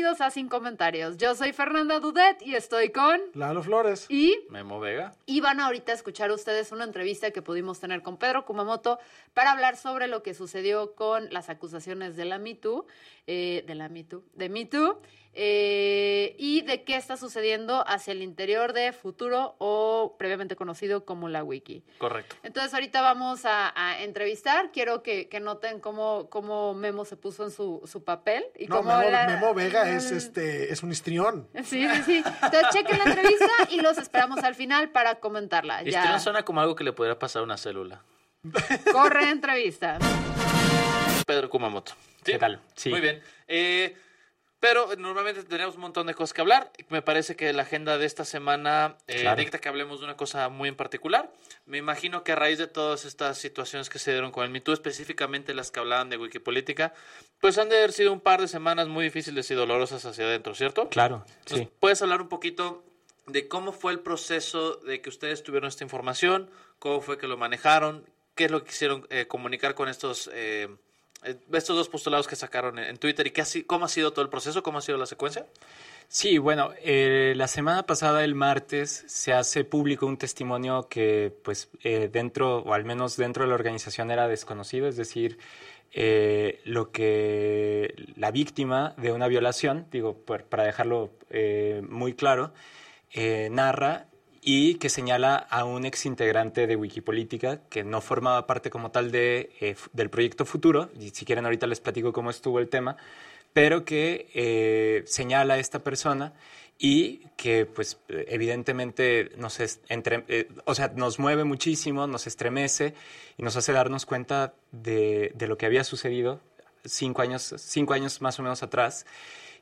Bienvenidos a Sin Comentarios. Yo soy Fernanda Dudet y estoy con... Lalo Flores. Y, Memo Vega. y van ahorita a escuchar ustedes una entrevista que pudimos tener con Pedro Kumamoto para hablar sobre lo que sucedió con las acusaciones de la MeToo, eh, de la MeToo, de MeToo, eh, y de qué está sucediendo hacia el interior de Futuro o previamente conocido como la Wiki. Correcto. Entonces ahorita vamos a, a entrevistar. Quiero que, que noten cómo, cómo Memo se puso en su, su papel. Y No, cómo Memo, la- Memo Vega es este es un histrión. Sí, sí, sí. Entonces chequen la entrevista y los esperamos al final para comentarla. Esto Ya. suena como algo que le podría pasar a una célula. Corre entrevista. Pedro Kumamoto. ¿Qué tal? Sí. Muy bien. Eh, pero normalmente tenemos un montón de cosas que hablar. Me parece que la agenda de esta semana eh, Claro. dicta que hablemos de una cosa muy en particular. Me imagino que a raíz de todas estas situaciones que se dieron con el MeToo, específicamente las que hablaban de Wikipolítica, pues han de haber sido un par de semanas muy difíciles y dolorosas hacia adentro, ¿cierto? Claro, Entonces, sí. ¿Puedes hablar un poquito de cómo fue el proceso de que ustedes tuvieron esta información? ¿Cómo fue que lo manejaron? ¿Qué es lo que quisieron eh, comunicar con estos, eh, eh, estos dos postulados que sacaron en, Twitter? ¿Y qué ha cómo ha sido todo el proceso? ¿Cómo ha sido la secuencia? Sí, bueno, eh, la semana pasada, el martes, se hace público un testimonio que, pues, eh, dentro, o al menos dentro de la organización era desconocido, es decir, eh, lo que la víctima de una violación, digo, por- para dejarlo eh, muy claro, eh, narra y que señala a un exintegrante de Wikipolítica que no formaba parte como tal de, eh, del proyecto Futuro, y si quieren ahorita les platico cómo estuvo el tema, pero que eh, señala a esta persona y que pues evidentemente nos, entre- eh, o sea, nos mueve muchísimo, nos estremece y nos hace darnos cuenta de, de lo que había sucedido cinco años, cinco años más o menos atrás.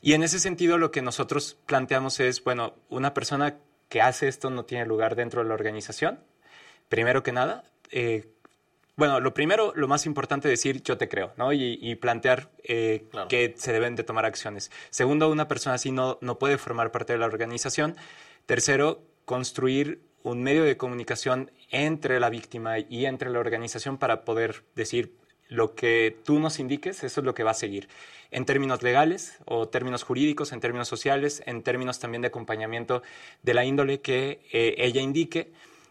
Y en ese sentido lo que nosotros planteamos es, bueno, una persona que hace esto no tiene lugar dentro de la organización, primero que nada. eh, bueno, lo primero, lo más importante, decir yo te creo, ¿no? Y, y plantear eh, Claro. que se deben de tomar acciones. Segundo, una persona así no, no puede formar parte de la organización. Tercero, construir un medio de comunicación entre la víctima y entre la organización para poder decir lo que tú nos indiques, eso es lo que va a seguir. En términos legales o términos jurídicos, en términos sociales, en términos también de acompañamiento de la índole que eh, ella indique.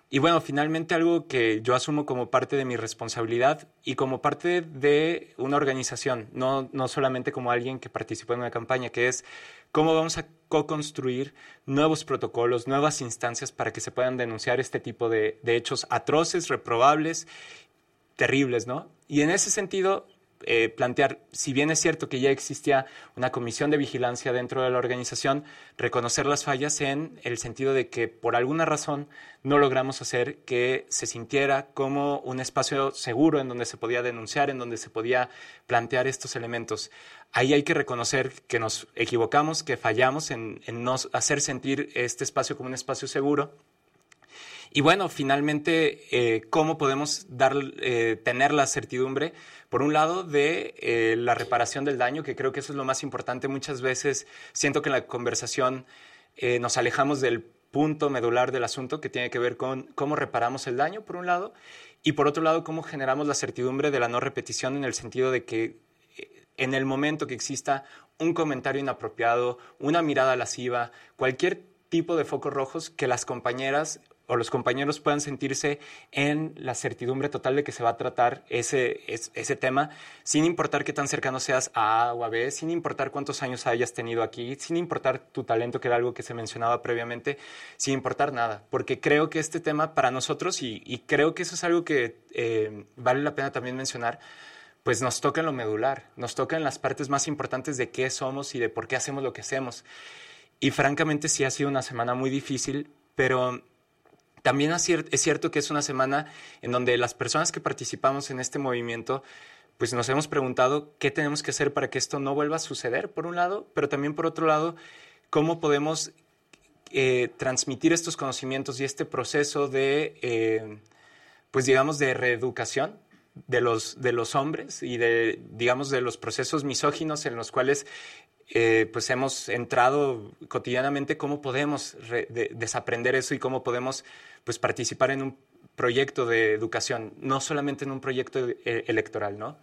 Y bueno, finalmente algo que yo asumo como parte de mi responsabilidad y como parte de una organización, no, no solamente como alguien que participó en una campaña, que es cómo vamos a co-construir nuevos protocolos, nuevas instancias para que se puedan denunciar este tipo de, de hechos atroces, reprobables, terribles, ¿no? Y en ese sentido, eh, plantear, si bien es cierto que ya existía una comisión de vigilancia dentro de la organización, reconocer las fallas en el sentido de que por alguna razón no logramos hacer que se sintiera como un espacio seguro en donde se podía denunciar, en donde se podía plantear estos elementos. Ahí hay que reconocer que nos equivocamos, que fallamos en, en no hacer sentir este espacio como un espacio seguro. Y bueno, finalmente, eh, ¿cómo podemos dar, eh, tener la certidumbre, por un lado, de eh, la reparación del daño, que creo que eso es lo más importante. Muchas veces siento que en la conversación nos alejamos del punto medular del asunto, que tiene que ver con cómo reparamos el daño, por un lado, y por otro lado, cómo generamos la certidumbre de la no repetición en el sentido de que en el momento que exista un comentario inapropiado, una mirada lasciva, cualquier tipo de focos rojos, que las compañeras o los compañeros puedan sentirse en la certidumbre total de que se va a tratar ese, ese tema, sin importar qué tan cercano seas a A o a B, sin importar cuántos años hayas tenido aquí, sin importar tu talento, que era algo que se mencionaba previamente, sin importar nada, porque creo que este tema para nosotros, y, creo que eso es algo que eh, vale la pena también mencionar, pues nos toca en lo medular, nos toca en las partes más importantes de qué somos y de por qué hacemos lo que hacemos. Y francamente sí ha sido una semana muy difícil, pero también es cierto que es una semana en donde las personas que participamos en este movimiento, pues nos hemos preguntado qué tenemos que hacer para que esto no vuelva a suceder, por un lado, pero también por otro lado, cómo podemos eh, transmitir estos conocimientos y este proceso de, eh, pues digamos, de reeducación de los, de los hombres y de, digamos, de los procesos misóginos en los cuales eh, pues hemos entrado cotidianamente, cómo podemos desaprender eso y cómo podemos pues participar en un proyecto de educación, no solamente en un proyecto eh, electoral, ¿no?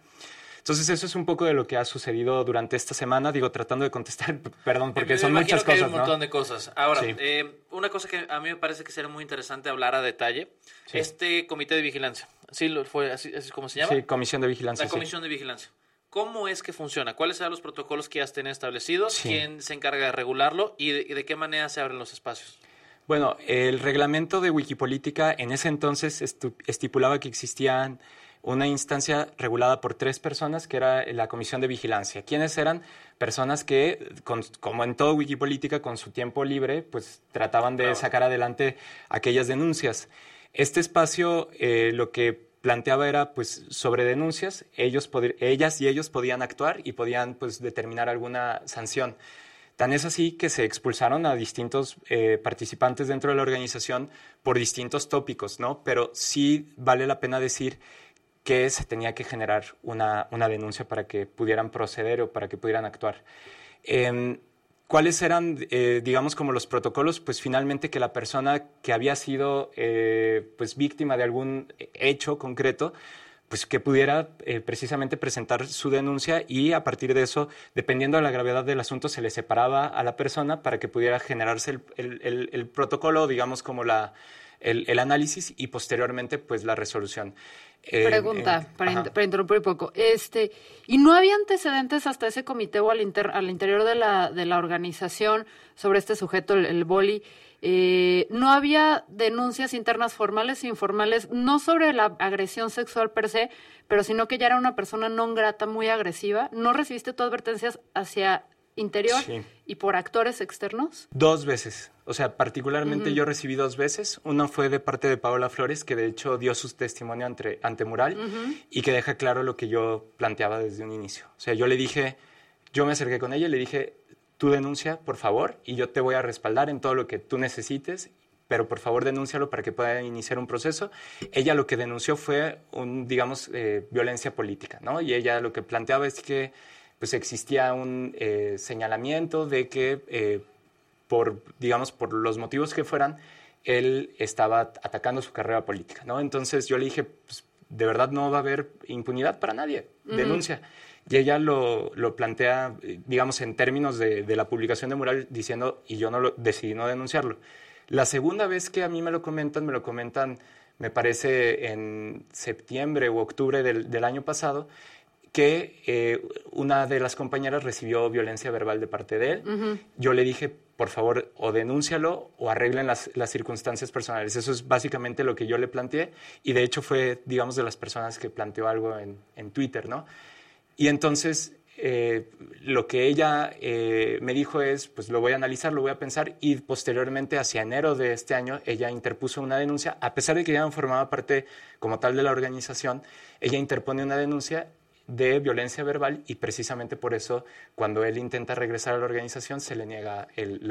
Entonces eso es un poco de lo que ha sucedido durante esta semana, digo, tratando de contestar, perdón, porque son muchas que cosas. Hay un montón de cosas. Ahora, eh, una cosa que a mí me parece que sería muy interesante hablar a detalle, este comité de vigilancia, ¿sí fue así, es como se llama? Sí, comisión de vigilancia. La comisión de vigilancia. ¿Cómo es que funciona? ¿Cuáles son los protocolos que ya estén establecidos? ¿Quién se encarga de regularlo? ¿Y de qué manera se abren los espacios? Bueno, el reglamento de Wikipolítica en ese entonces estipulaba que existían una instancia regulada por tres personas, que era la Comisión de Vigilancia. ¿Quiénes eran? Personas que, como en todo Wikipolítica, con su tiempo libre, pues trataban de sacar adelante aquellas denuncias. Este espacio eh, lo que planteaba era, pues, sobre denuncias, ellos ellas y ellos podían actuar y podían, pues, determinar alguna sanción. Tan es así que se expulsaron a distintos eh, participantes dentro de la organización por distintos tópicos, ¿no? Pero sí vale la pena decir que se tenía que generar una, denuncia para que pudieran proceder o para que pudieran actuar. Em, ¿Cuáles eran, eh, digamos, como los protocolos? Pues finalmente que la persona que había sido eh, pues víctima de algún hecho concreto pues que pudiera eh, precisamente presentar su denuncia y a partir de eso, dependiendo de la gravedad del asunto, se le separaba a la persona para que pudiera generarse el, protocolo, digamos como la, el, análisis y posteriormente pues la resolución. Eh, Pregunta, para, interrumpir un poco. Este, ¿Y no había antecedentes hasta ese comité o al, al interior de la, de la organización sobre este sujeto, el, el boli? Eh, no había denuncias internas formales e informales, no sobre la agresión sexual per se, pero sino que ya era una persona no grata, muy agresiva. ¿No recibiste tu advertencias hacia interior y por actores externos? Dos veces. O sea, particularmente yo recibí dos veces. Una fue de parte de Paola Flores, que de hecho dio su testimonio ante, ante Mural y que deja claro lo que yo planteaba desde un inicio. O sea, yo le dije, yo me acerqué con ella y le dije, tú denuncia, por favor, y yo te voy a respaldar en todo lo que tú necesites, pero por favor denúncialo para que pueda iniciar un proceso. Ella lo que denunció fue, un, digamos, eh, violencia política, ¿no? Y ella lo que planteaba es que pues existía un eh, señalamiento de que eh, por, digamos, por los motivos que fueran, él estaba atacando su carrera política, ¿no? Entonces yo le dije, pues, de verdad no va a haber impunidad para nadie, denuncia. Y ella lo, lo plantea, digamos, en términos de, de, la publicación de mural, diciendo, y yo no lo, decidí no denunciarlo. La segunda vez que a mí me lo comentan, me lo comentan, me parece, en septiembre u octubre del, del año pasado, que eh, una de las compañeras recibió violencia verbal de parte de él. Yo le dije, por favor, o denúncialo o arreglen las, las, circunstancias personales. Eso es básicamente lo que yo le planteé y de hecho fue, digamos, de las personas que planteó algo en, en Twitter, ¿no? Y entonces eh, lo que ella eh, me dijo es, pues lo voy a analizar, lo voy a pensar y posteriormente, hacia enero de este año, ella interpuso una denuncia, a pesar de que ya no formaba parte como tal de la organización, ella interpone una denuncia de violencia verbal y precisamente por eso cuando él intenta regresar a la organización se le niega el,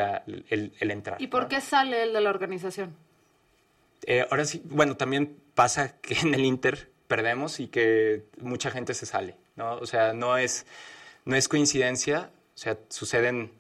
el, entrar. ¿Y por qué sale él de la organización? Eh, ahora sí, bueno, también pasa que en el Inter perdemos y que mucha gente se sale. ¿no? O sea, no es, no es coincidencia, o sea, suceden,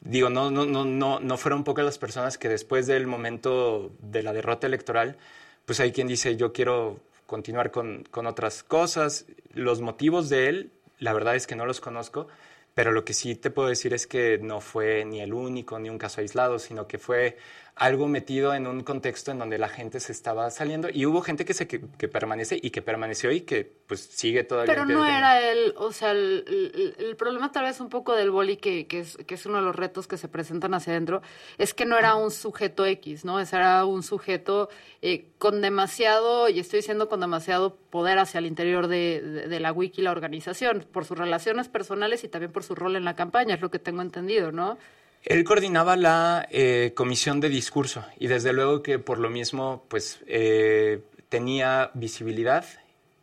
digo, no, no, no, no, no fueron pocas las personas que después del momento de la derrota electoral, pues hay quien dice, yo quiero continuar con, con otras cosas. Los motivos de él, la verdad es que no los conozco, pero lo que sí te puedo decir es que no fue ni el único, ni un caso aislado, sino que fue algo metido en un contexto en donde la gente se estaba saliendo y hubo gente que se que, permanece y que permaneció y que pues sigue todavía. Pero no era el, o sea, el, el, problema tal vez un poco del boli que, que, es, que es uno de los retos que se presentan hacia adentro, es que no era un sujeto X, ¿no? Era un sujeto eh, con demasiado, y estoy diciendo con demasiado poder hacia el interior de, de, de la wiki, la organización, por sus relaciones personales y también por su rol en la campaña, es lo que tengo entendido, ¿no? Él coordinaba la eh, comisión de discurso y desde luego que por lo mismo pues eh, tenía visibilidad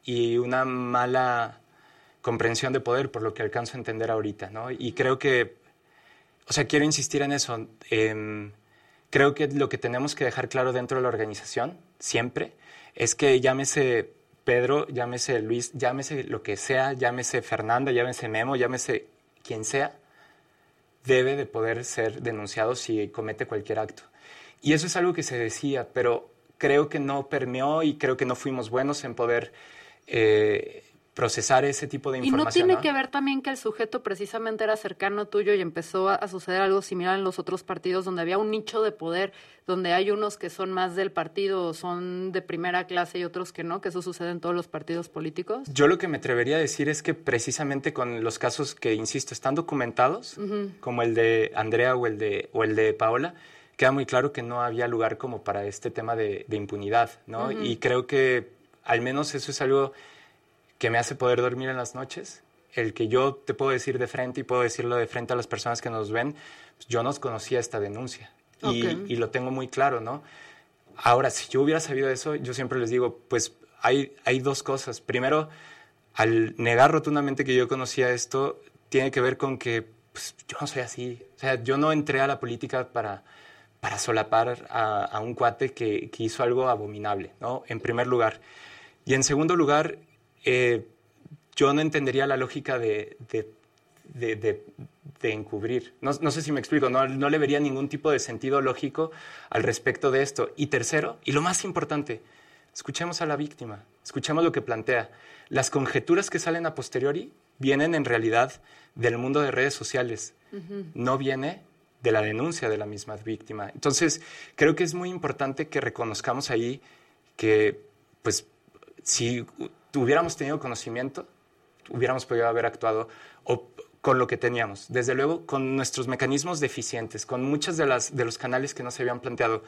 y una mala comprensión de poder por lo que alcanzo a entender ahorita, ¿no? Y creo que, o sea, quiero insistir en eso. Em, creo que lo que tenemos que dejar claro dentro de la organización siempre es que llámese Pedro, llámese Luis, llámese lo que sea, llámese Fernanda, llámese Memo, llámese quien sea, debe de poder ser denunciado si comete cualquier acto. Y eso es algo que se decía, pero creo que no permeó y creo que no fuimos buenos en poder eh, procesar ese tipo de información. Y no tiene que ver también que el sujeto precisamente era cercano tuyo y empezó a, suceder algo similar en los otros partidos donde había un nicho de poder, donde hay unos que son más del partido, son de primera clase y otros que no, que eso sucede en todos los partidos políticos. Yo lo que me atrevería a decir es que precisamente con los casos que, insisto, están documentados, como el de Andrea o el de, o el de Paola, queda muy claro que no había lugar como para este tema de, impunidad, ¿no? Y creo que al menos eso es algo que me hace poder dormir en las noches, el que yo te puedo decir de frente y puedo decirlo de frente a las personas que nos ven, pues yo no conocía esta denuncia y, lo tengo muy claro, ¿no? Ahora, si yo hubiera sabido eso, yo siempre les digo, pues hay, hay dos cosas. Primero, al negar rotundamente que yo conocía esto, tiene que ver con que pues, yo no soy así. O sea, yo no entré a la política para, para solapar a, un cuate que, que, hizo algo abominable, ¿no? En primer lugar. Y en segundo lugar, eh, yo no entendería la lógica de, de, encubrir. No, sé si me explico, no, no, le vería ningún tipo de sentido lógico al respecto de esto. Y tercero, y lo más importante, escuchemos a la víctima, escuchemos lo que plantea. Las conjeturas que salen a posteriori vienen en realidad del mundo de redes sociales, no viene de la denuncia de la misma víctima. Entonces, creo que es muy importante que reconozcamos ahí que, pues, si hubiéramos tenido conocimiento, hubiéramos podido haber actuado con lo que teníamos. Desde luego, con nuestros mecanismos deficientes, con muchos de, las, de los canales que no se habían planteado.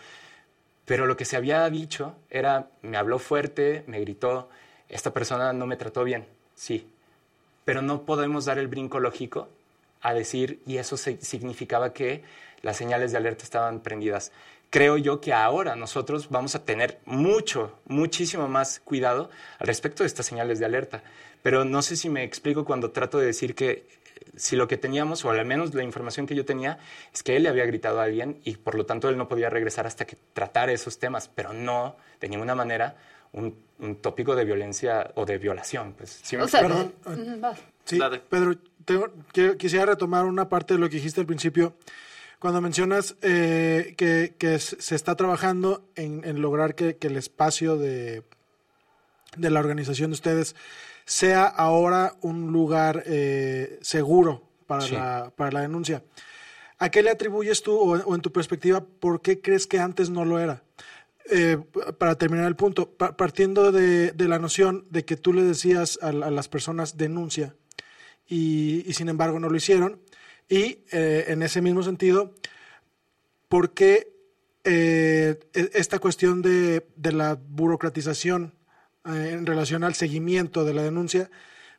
Pero lo que se había dicho era, me habló fuerte, me gritó, esta persona no me trató bien, sí. Pero no podemos dar el brinco lógico a decir, y eso significaba que las señales de alerta estaban prendidas creo yo que ahora nosotros vamos a tener mucho, muchísimo más cuidado al respecto de estas señales de alerta. Pero no sé si me explico cuando trato de decir que si lo que teníamos, o al menos la información que yo tenía, es que él le había gritado a alguien y por lo tanto él no podía regresar hasta que tratara esos temas, pero no de ninguna manera un, tópico de violencia o de violación. Pues, ¿sí Perdón, sí, Pedro, quisiera retomar una parte de lo que dijiste al principio cuando mencionas eh, que, se está trabajando en, lograr que, el espacio de, de, la organización de ustedes sea ahora un lugar eh, seguro para, la, para la denuncia. ¿A qué le atribuyes tú, o, en tu perspectiva, por qué crees que antes no lo era? Eh, para terminar el punto, partiendo de, la noción de que tú le decías a, las personas denuncia y, sin embargo no lo hicieron, y eh, en ese mismo sentido, ¿por qué eh, e-, esta cuestión de, la burocratización eh, en relación al seguimiento de la denuncia,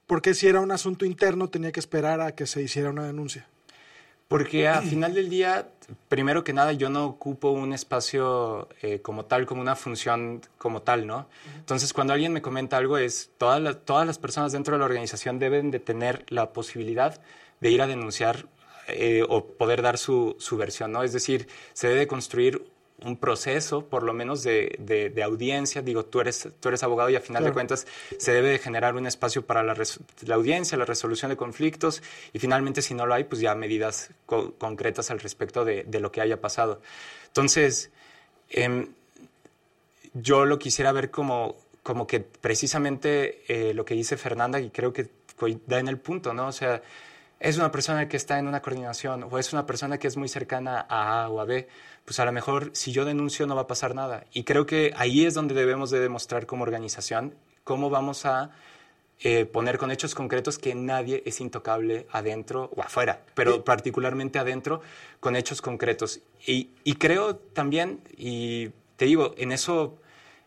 por qué si era un asunto interno tenía que esperar a que se hiciera una denuncia? Porque al final del día, primero que nada, yo no ocupo un espacio como tal, como una función como tal, ¿no? Entonces, cuando alguien me comenta algo, es todas todas las personas dentro de la organización deben de tener la posibilidad de ir a denunciar eh, o poder dar su, su, versión, ¿no? Es decir, se debe construir un proceso, por lo menos, de, de, audiencia. Digo, tú eres, tú eres abogado y a final de cuentas se debe de generar un espacio para la, la, audiencia, la resolución de conflictos y finalmente, si no lo hay, pues ya medidas concretas al respecto de, de, lo que haya pasado. Entonces, em, yo lo quisiera ver como, como que precisamente eh, lo que dice Fernanda, y creo que da en el punto, ¿no? O sea, es una persona que está en una coordinación o es una persona que es muy cercana a A o a B, pues a lo mejor si yo denuncio no va a pasar nada. Y creo que ahí es donde debemos de demostrar como organización cómo vamos a eh, poner con hechos concretos que nadie es intocable adentro o afuera, pero particularmente adentro con hechos concretos. Y, y, creo también, y te digo, en eso,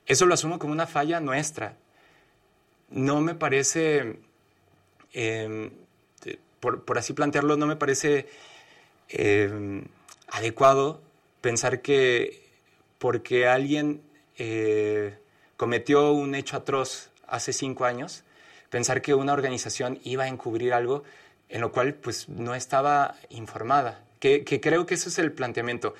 eso lo asumo como una falla nuestra. No me parece, eh, por, por, así plantearlo, no me parece eh, adecuado pensar que porque alguien eh, cometió un hecho atroz hace cinco años, pensar que una organización iba a encubrir algo en lo cual pues no estaba informada. Que, creo que ese es el planteamiento.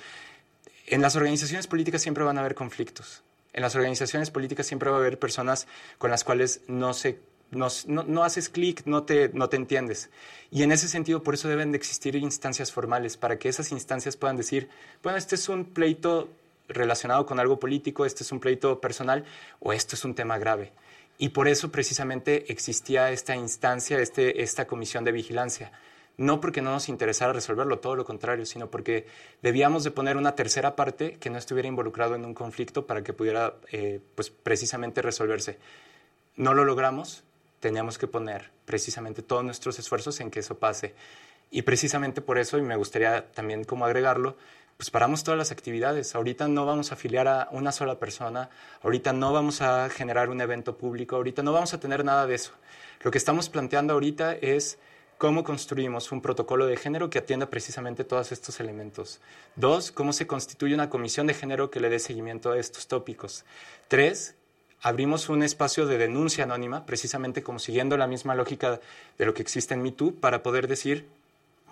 En las organizaciones políticas siempre van a haber conflictos. En las organizaciones políticas siempre va a haber personas con las cuales no se no, haces clic, no te, no te entiendes. Y en ese sentido, por eso deben de existir instancias formales, para que esas instancias puedan decir, bueno, este es un pleito relacionado con algo político, este es un pleito personal o esto es un tema grave. Y por eso precisamente existía esta instancia, este, esta comisión de vigilancia. No porque no nos interesara resolverlo, todo lo contrario, sino porque debíamos de poner una tercera parte que no estuviera involucrado en un conflicto para que pudiera, eh, pues, precisamente resolverse. No lo logramos, teníamos que poner precisamente todos nuestros esfuerzos en que eso pase. Y precisamente por eso, y me gustaría también como agregarlo, pues paramos todas las actividades. Ahorita no vamos a afiliar a una sola persona, ahorita no vamos a generar un evento público, ahorita no vamos a tener nada de eso. Lo que estamos planteando ahorita es cómo construimos un protocolo de género que atienda precisamente todos estos elementos. Dos, cómo se constituye una comisión de género que le dé seguimiento a estos tópicos. Tres, abrimos un espacio de denuncia anónima, precisamente como siguiendo la misma lógica de lo que existe en MeToo, para poder decir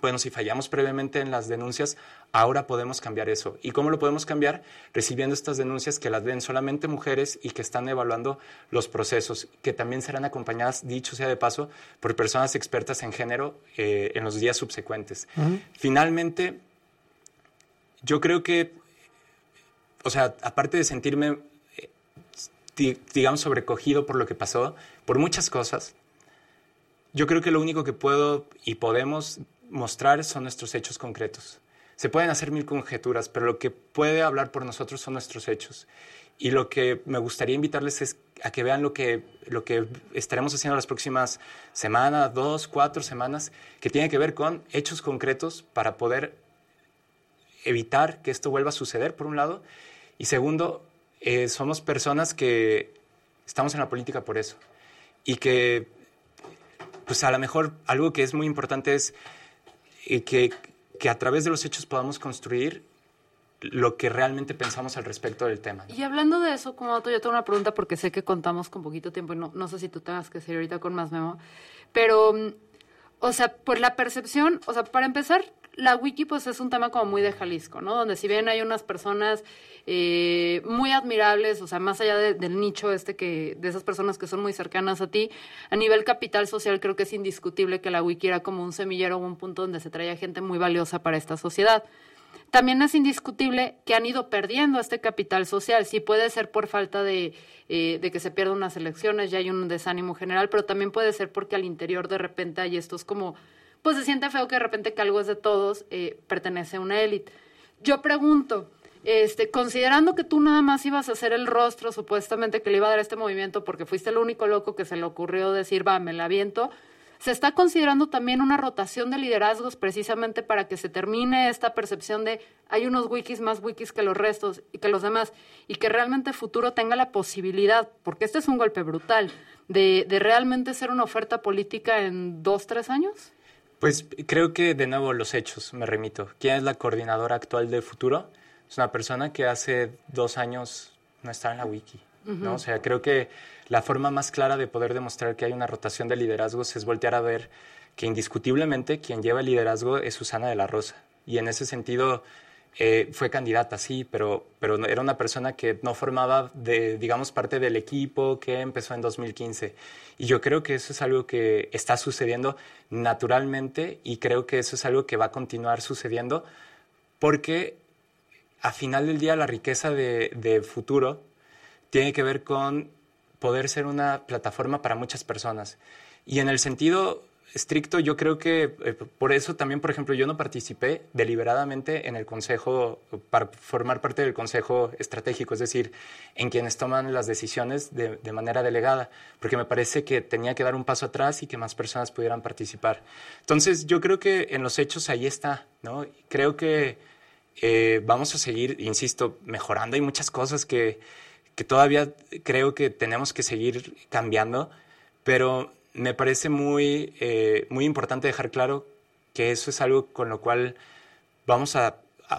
bueno, si fallamos previamente en las denuncias, ahora podemos cambiar eso. ¿Y cómo lo podemos cambiar? Recibiendo estas denuncias que las ven solamente mujeres y que están evaluando los procesos, que también serán acompañadas, dicho sea de paso, por personas expertas en género eh, en los días subsecuentes. Finalmente, yo creo que, o sea, aparte de sentirme, digamos, sobrecogido por lo que pasó, por muchas cosas, yo creo que lo único que puedo y podemos mostrar son nuestros hechos concretos. Se pueden hacer mil conjeturas, pero lo que puede hablar por nosotros son nuestros hechos. Y lo que me gustaría invitarles es a que vean lo que, lo que estaremos haciendo las próximas semanas, dos, cuatro semanas, que tiene que ver con hechos concretos para poder evitar que esto vuelva a suceder, por un lado. Y segundo, eh, somos personas que estamos en la política por eso. Y que, pues a lo mejor algo que es muy importante es y que, que a través de los hechos podamos construir lo que realmente pensamos al respecto del tema. Y hablando de eso, como yo tengo una pregunta porque sé que contamos con poquito tiempo y no, no sé si tú tengas que seguir ahorita con más memo, pero, o sea, por la percepción, o sea, para empezar, la wiki pues es un tema como muy de Jalisco, ¿no? Donde si bien hay unas personas eh, muy admirables, o sea, más allá del nicho este que, de esas personas que son muy cercanas a ti, a nivel capital social creo que es indiscutible que la wiki era como un semillero o un punto donde se traía gente muy valiosa para esta sociedad. También es indiscutible que han ido perdiendo este capital social. Sí puede ser por falta de, eh, de que se pierdan unas elecciones, ya hay un desánimo general, pero también puede ser porque al interior de repente hay estos como pues se siente feo que de repente que algo es de todos eh, pertenece a una élite. Yo pregunto, este, considerando que tú nada más ibas a hacer el rostro supuestamente que le iba a dar este movimiento porque fuiste el único loco que se le ocurrió decir, va, me la aviento, ¿se está considerando también una rotación de liderazgos precisamente para que se termine esta percepción de hay unos wikis más wikis que los restos y que los demás y que realmente futuro tenga la posibilidad, porque este es un golpe brutal, de, de realmente ser una oferta política en dos, tres años? Pues creo que de nuevo los hechos, me remito. ¿Quién es la coordinadora actual de Futuro? Es una persona que hace dos años no estaba en la wiki. ¿no? O sea, creo que la forma más clara de poder demostrar que hay una rotación de liderazgos es voltear a ver que indiscutiblemente quien lleva el liderazgo es Susana de la Rosa. Y en ese sentido, eh, fue candidata, sí, pero, pero era una persona que no formaba, de, digamos, parte del equipo que empezó en 2015. Y yo creo que eso es algo que está sucediendo naturalmente y creo que eso es algo que va a continuar sucediendo porque a final del día la riqueza de, de futuro tiene que ver con poder ser una plataforma para muchas personas. Y en el sentido estricto, yo creo que eh, por eso también, por ejemplo, yo no participé deliberadamente en el consejo, para formar parte del consejo estratégico, es decir, en quienes toman las decisiones de, manera delegada, porque me parece que tenía que dar un paso atrás y que más personas pudieran participar. Entonces, yo creo que en los hechos ahí está, ¿no? Creo que eh, vamos a seguir, insisto, mejorando. Hay muchas cosas que, que todavía creo que tenemos que seguir cambiando, pero me parece muy, eh, muy importante dejar claro que eso es algo con lo cual vamos a,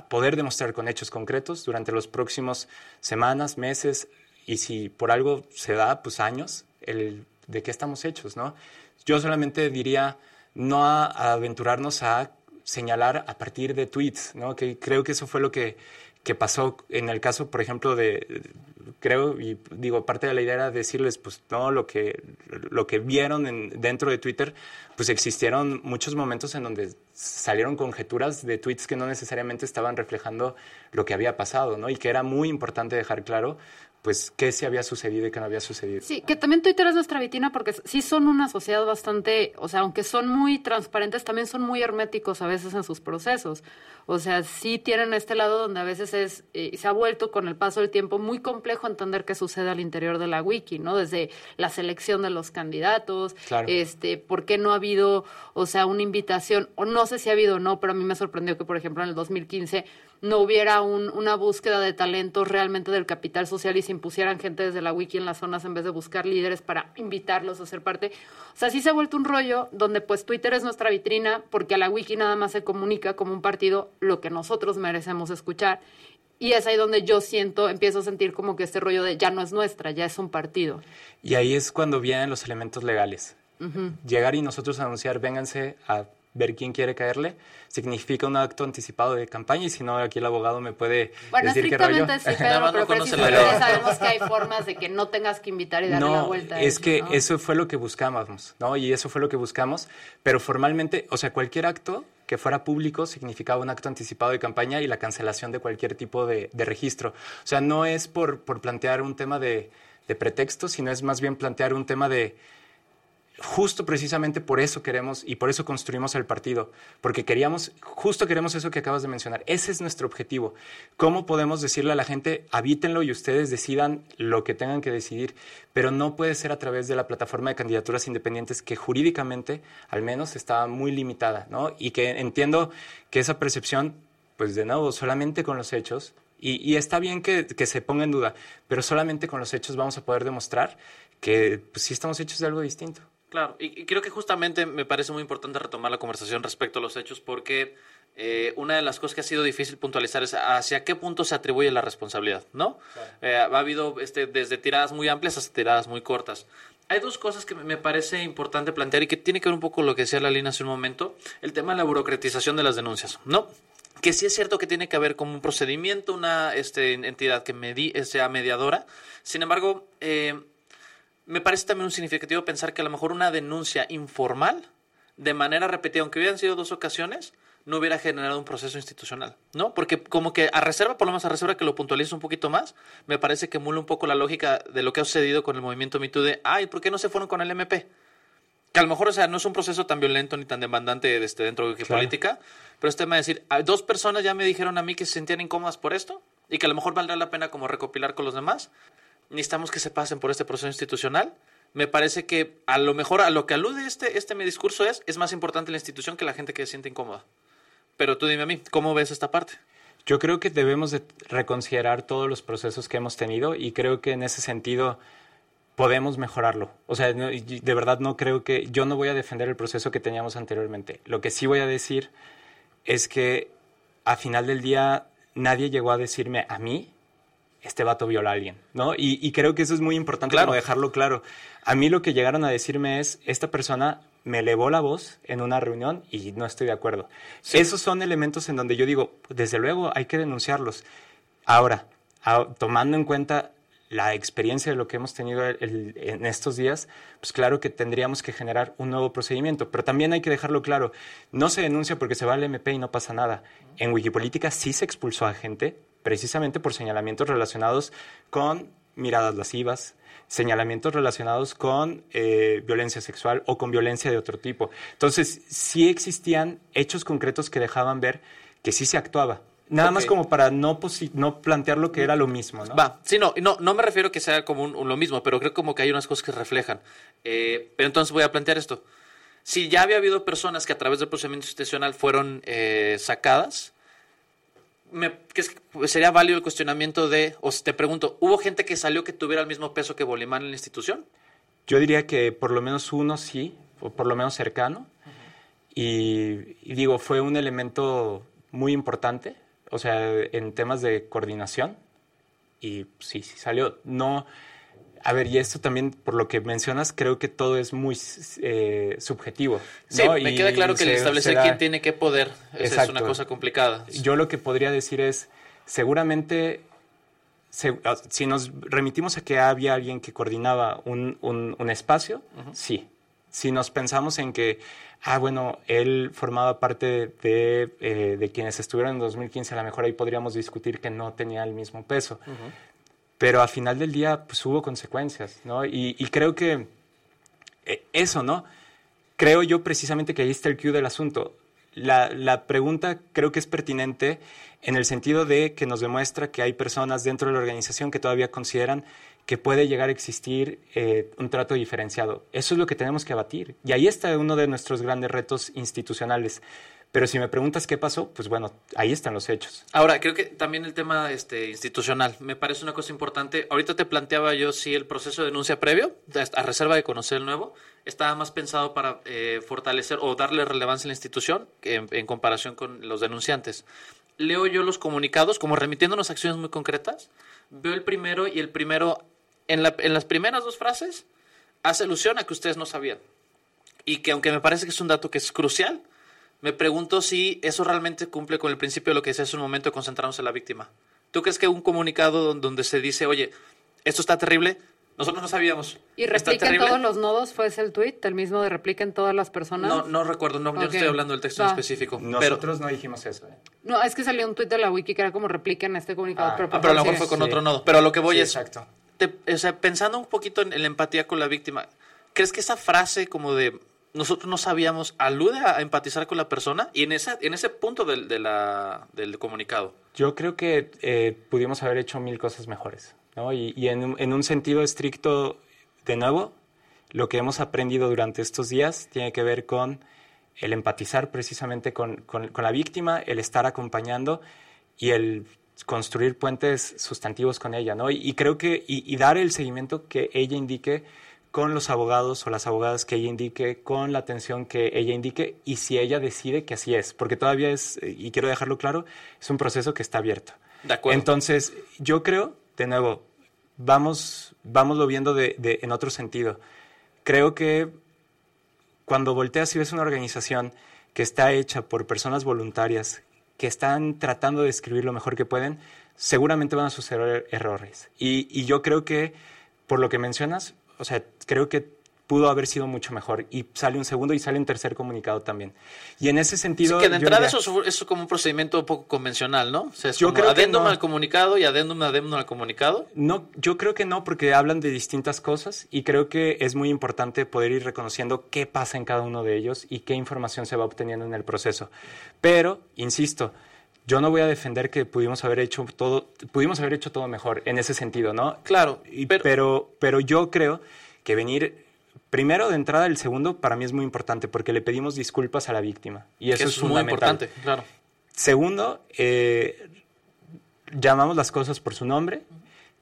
poder demostrar con hechos concretos durante los próximos semanas, meses y si por algo se da, pues años, el, de qué estamos hechos, ¿no? Yo solamente diría no a, aventurarnos a señalar a partir de tweets, ¿no? Que creo que eso fue lo que, que pasó en el caso, por ejemplo, de, creo, y digo, parte de la idea era decirles, pues no, lo que, lo que vieron en, dentro de Twitter, pues existieron muchos momentos en donde salieron conjeturas de tweets que no necesariamente estaban reflejando lo que había pasado, ¿no? Y que era muy importante dejar claro, pues qué se había sucedido y qué no había sucedido. Sí, que también Twitter es nuestra vitina porque sí son una sociedad bastante, o sea, aunque son muy transparentes, también son muy herméticos a veces en sus procesos. O sea, sí tienen este lado donde a veces es, eh, se ha vuelto con el paso del tiempo muy complejo entender qué sucede al interior de la wiki, ¿no? Desde la selección de los candidatos, este, por qué no ha habido, o sea, una invitación, o no sé si ha habido o no, pero a mí me sorprendió que, por ejemplo, en el 2015 no hubiera un, una búsqueda de talentos realmente del capital social y se impusieran gente desde la wiki en las zonas en vez de buscar líderes para invitarlos a ser parte. O sea, sí se ha vuelto un rollo donde pues Twitter es nuestra vitrina porque a la wiki nada más se comunica como un partido lo que nosotros merecemos escuchar. Y es ahí donde yo siento, empiezo a sentir como que este rollo de ya no es nuestra, ya es un partido. Y ahí es cuando vienen los elementos legales. Llegar y nosotros anunciar, vénganse a ver quién quiere caerle, significa un acto anticipado de campaña y si no, aquí el abogado me puede decir qué rollo. Sí, Pedro, pero precisamente sabemos que hay formas de que no tengas que invitar y darle la vuelta. es que eso fue lo que buscábamos, ¿no? Y eso fue lo que buscamos, pero formalmente, o sea, cualquier acto que fuera público significaba un acto anticipado de campaña y la cancelación de cualquier tipo de, de registro. O sea, no es por, por plantear un tema de, de pretexto, sino es más bien plantear un tema de justo precisamente por eso queremos y por eso construimos el partido, porque queríamos, justo queremos eso que acabas de mencionar. Ese es nuestro objetivo. ¿Cómo podemos decirle a la gente, habítenlo y ustedes decidan lo que tengan que decidir? Pero no puede ser a través de la plataforma de candidaturas independientes que jurídicamente, al menos, está muy limitada, ¿no? Y que entiendo que esa percepción, pues de nuevo, solamente con los hechos, y, está bien que, que, se ponga en duda, pero solamente con los hechos vamos a poder demostrar que pues, sí estamos hechos de algo distinto. Claro, y, creo que justamente me parece muy importante retomar la conversación respecto a los hechos porque eh, una de las cosas que ha sido difícil puntualizar es hacia qué punto se atribuye la responsabilidad, ¿no? Eh, ha habido este, desde tiradas muy amplias hasta tiradas muy cortas. Hay dos cosas que me parece importante plantear y que tiene que ver un poco con lo que decía la línea hace un momento, el tema de la burocratización de las denuncias, ¿no? Que sí es cierto que tiene que haber como un procedimiento, una este, entidad que sea mediadora, sin embargo... Eh, me parece también un significativo pensar que a lo mejor una denuncia informal, de manera repetida, aunque hubieran sido dos ocasiones, no hubiera generado un proceso institucional, ¿no? Porque como que a reserva, por lo menos a reserva que lo puntualice un poquito más, me parece que emula un poco la lógica de lo que ha sucedido con el movimiento MeToo de, ay, ¿por qué no se fueron con el MP? Que a lo mejor, o sea, no es un proceso tan violento ni tan demandante este, dentro de política, pero es tema de decir, dos personas ya me dijeron a mí que se sentían incómodas por esto y que a lo mejor valdrá la pena como recopilar con los demás necesitamos que se pasen por este proceso institucional. Me parece que a lo mejor a lo que alude este, este mi discurso es, es más importante la institución que la gente que se siente incómoda. Pero tú dime a mí, ¿cómo ves esta parte? Yo creo que debemos de reconsiderar todos los procesos que hemos tenido y creo que en ese sentido podemos mejorarlo. O sea, de verdad no creo que yo no voy a defender el proceso que teníamos anteriormente. Lo que sí voy a decir es que a final del día nadie llegó a decirme a mí este vato viola a alguien, ¿no? Y, creo que eso es muy importante como dejarlo claro. A mí lo que llegaron a decirme es, esta persona me elevó la voz en una reunión y no estoy de acuerdo. Esos son elementos en donde yo digo, desde luego hay que denunciarlos. Ahora, tomando en cuenta la experiencia de lo que hemos tenido en estos días, pues claro que tendríamos que generar un nuevo procedimiento, pero también hay que dejarlo claro, no se denuncia porque se va al MP y no pasa nada. En Wikipolítica sí se expulsó a gente precisamente por señalamientos relacionados con miradas lascivas, señalamientos relacionados con eh, violencia sexual o con violencia de otro tipo. Entonces, sí existían hechos concretos que dejaban ver que sí se actuaba. Nada más como para no, no plantear lo que era lo mismo, ¿no? Va, sí, no, no, no me refiero que sea como un, lo mismo, pero creo como que hay unas cosas que reflejan. Eh, pero entonces voy a plantear esto. Si ya había habido personas que a través del procedimiento institucional fueron eh, sacadas, me, que sería válido el cuestionamiento de, o te pregunto, ¿hubo gente que salió que tuviera el mismo peso que Bolimán en la institución? Yo diría que por lo menos uno sí, o por lo menos cercano. y, digo, fue un elemento muy importante o sea, en temas de coordinación. Y sí, sí salió. No, a ver, y esto también, por lo que mencionas, creo que todo es muy eh, subjetivo. Sí, me queda claro que el establecer quién tiene qué poder es una cosa complicada. Yo lo que podría decir es, seguramente, ah, si nos remitimos a que había alguien que coordinaba un, un, espacio, sí. Si nos pensamos en que ah, bueno, él formaba parte de, eh, de, quienes estuvieron en 2015, a lo mejor ahí podríamos discutir que no tenía el mismo peso. Pero al final del día, pues hubo consecuencias, ¿no? Y, creo que eh, eso, ¿no? Creo yo precisamente que ahí está el cue del asunto. La, la, pregunta creo que es pertinente en el sentido de que nos demuestra que hay personas dentro de la organización que todavía consideran que puede llegar a existir eh, un trato diferenciado. Eso es lo que tenemos que abatir. Y ahí está uno de nuestros grandes retos institucionales. Pero si me preguntas qué pasó, pues bueno, ahí están los hechos. Ahora, creo que también el tema este, institucional me parece una cosa importante. Ahorita te planteaba yo si el proceso de denuncia previo, a reserva de conocer el nuevo, estaba más pensado para eh, fortalecer o darle relevancia a la institución en, comparación con los denunciantes. Leo yo los comunicados como remitiéndonos acciones muy concretas. Veo el primero y el primero en, las primeras dos frases hace alusión a que ustedes no sabían. Y que aunque me parece que es un dato que es crucial, me pregunto si eso realmente cumple con el principio de lo que decía hace un momento de concentrarnos en la víctima. ¿Tú crees que un comunicado donde se dice, oye, esto está terrible, nosotros no sabíamos. ¿Y repliquen todos los nodos? ¿Fue ese el tweet? ¿El mismo de repliquen todas las personas? No, no recuerdo. No, Yo no estoy hablando del texto en específico. Nosotros no dijimos eso. ¿eh? No, es que salió un tweet de la wiki que era como repliquen este comunicado. Ah, pero, ah, pero, a lo mejor fue con otro nodo. Pero lo que voy es... Exacto o sea, pensando un poquito en, la empatía con la víctima, ¿crees que esa frase como de nosotros no sabíamos alude a empatizar con la persona y en, esa, en ese punto del, de la, del comunicado? Yo creo que eh, pudimos haber hecho mil cosas mejores, ¿no? Y, y en, en, un sentido estricto, de nuevo, lo que hemos aprendido durante estos días tiene que ver con el empatizar precisamente con, con, con la víctima, el estar acompañando y el construir puentes sustantivos con ella, ¿no? Y, creo que, y, dar el seguimiento que ella indique con los abogados o las abogadas que ella indique, con la atención que ella indique, y si ella decide que así es, porque todavía es, y quiero dejarlo claro, es un proceso que está abierto. De acuerdo. Entonces, yo creo, de nuevo, vamos, lo viendo de, de, en otro sentido. Creo que cuando volteas y ves una organización que está hecha por personas voluntarias, que están tratando de escribir lo mejor que pueden, seguramente van a suceder errores. Y, y yo creo que, por lo que mencionas, o sea, creo que pudo haber sido mucho mejor. Y sale un segundo y sale un tercer comunicado también. Y en ese sentido... Sí, que de entrada eso, es como un procedimiento un poco convencional, ¿no? O sea, es yo creo adendum al comunicado y adendum adendum al comunicado. No, yo creo que no, porque hablan de distintas cosas y creo que es muy importante poder ir reconociendo qué pasa en cada uno de ellos y qué información se va obteniendo en el proceso. Pero, insisto, yo no voy a defender que pudimos haber hecho todo, pudimos haber hecho todo mejor en ese sentido, ¿no? Claro, pero, pero yo creo que venir Primero, de entrada, el segundo para mí es muy importante porque le pedimos disculpas a la víctima. Y eso, es, muy importante, claro. Segundo, eh, llamamos las cosas por su nombre.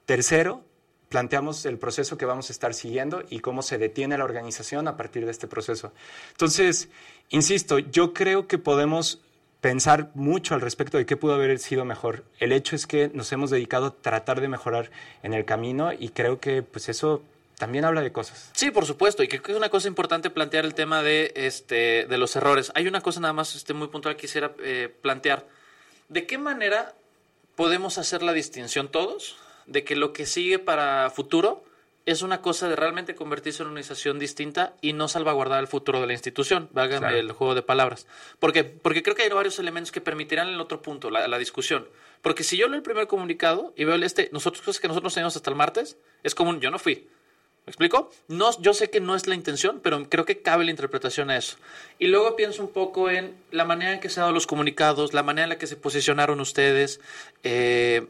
Tercero, planteamos el proceso que vamos a estar siguiendo y cómo se detiene la organización a partir de este proceso. Entonces, insisto, yo creo que podemos pensar mucho al respecto de qué pudo haber sido mejor. El hecho es que nos hemos dedicado a tratar de mejorar en el camino y creo que pues eso también habla de cosas. Sí, por supuesto, y que es una cosa importante plantear el tema de, este, de los errores. Hay una cosa nada más este, muy puntual que quisiera eh, plantear. ¿De qué manera podemos hacer la distinción todos de que lo que sigue para futuro es una cosa de realmente convertirse en una organización distinta y no salvaguardar el futuro de la institución, válgame el juego de palabras. Porque, porque creo que hay varios elementos que permitirán el otro punto, la, la, discusión. Porque si yo leo el primer comunicado y veo el este, nosotros cosas que nosotros tenemos hasta el martes, es como yo no fui. ¿Me explico? No, yo sé que no es la intención, pero creo que cabe la interpretación a eso. Y luego pienso un poco en la manera en que se han dado los comunicados, la manera en la que se posicionaron ustedes. Eh,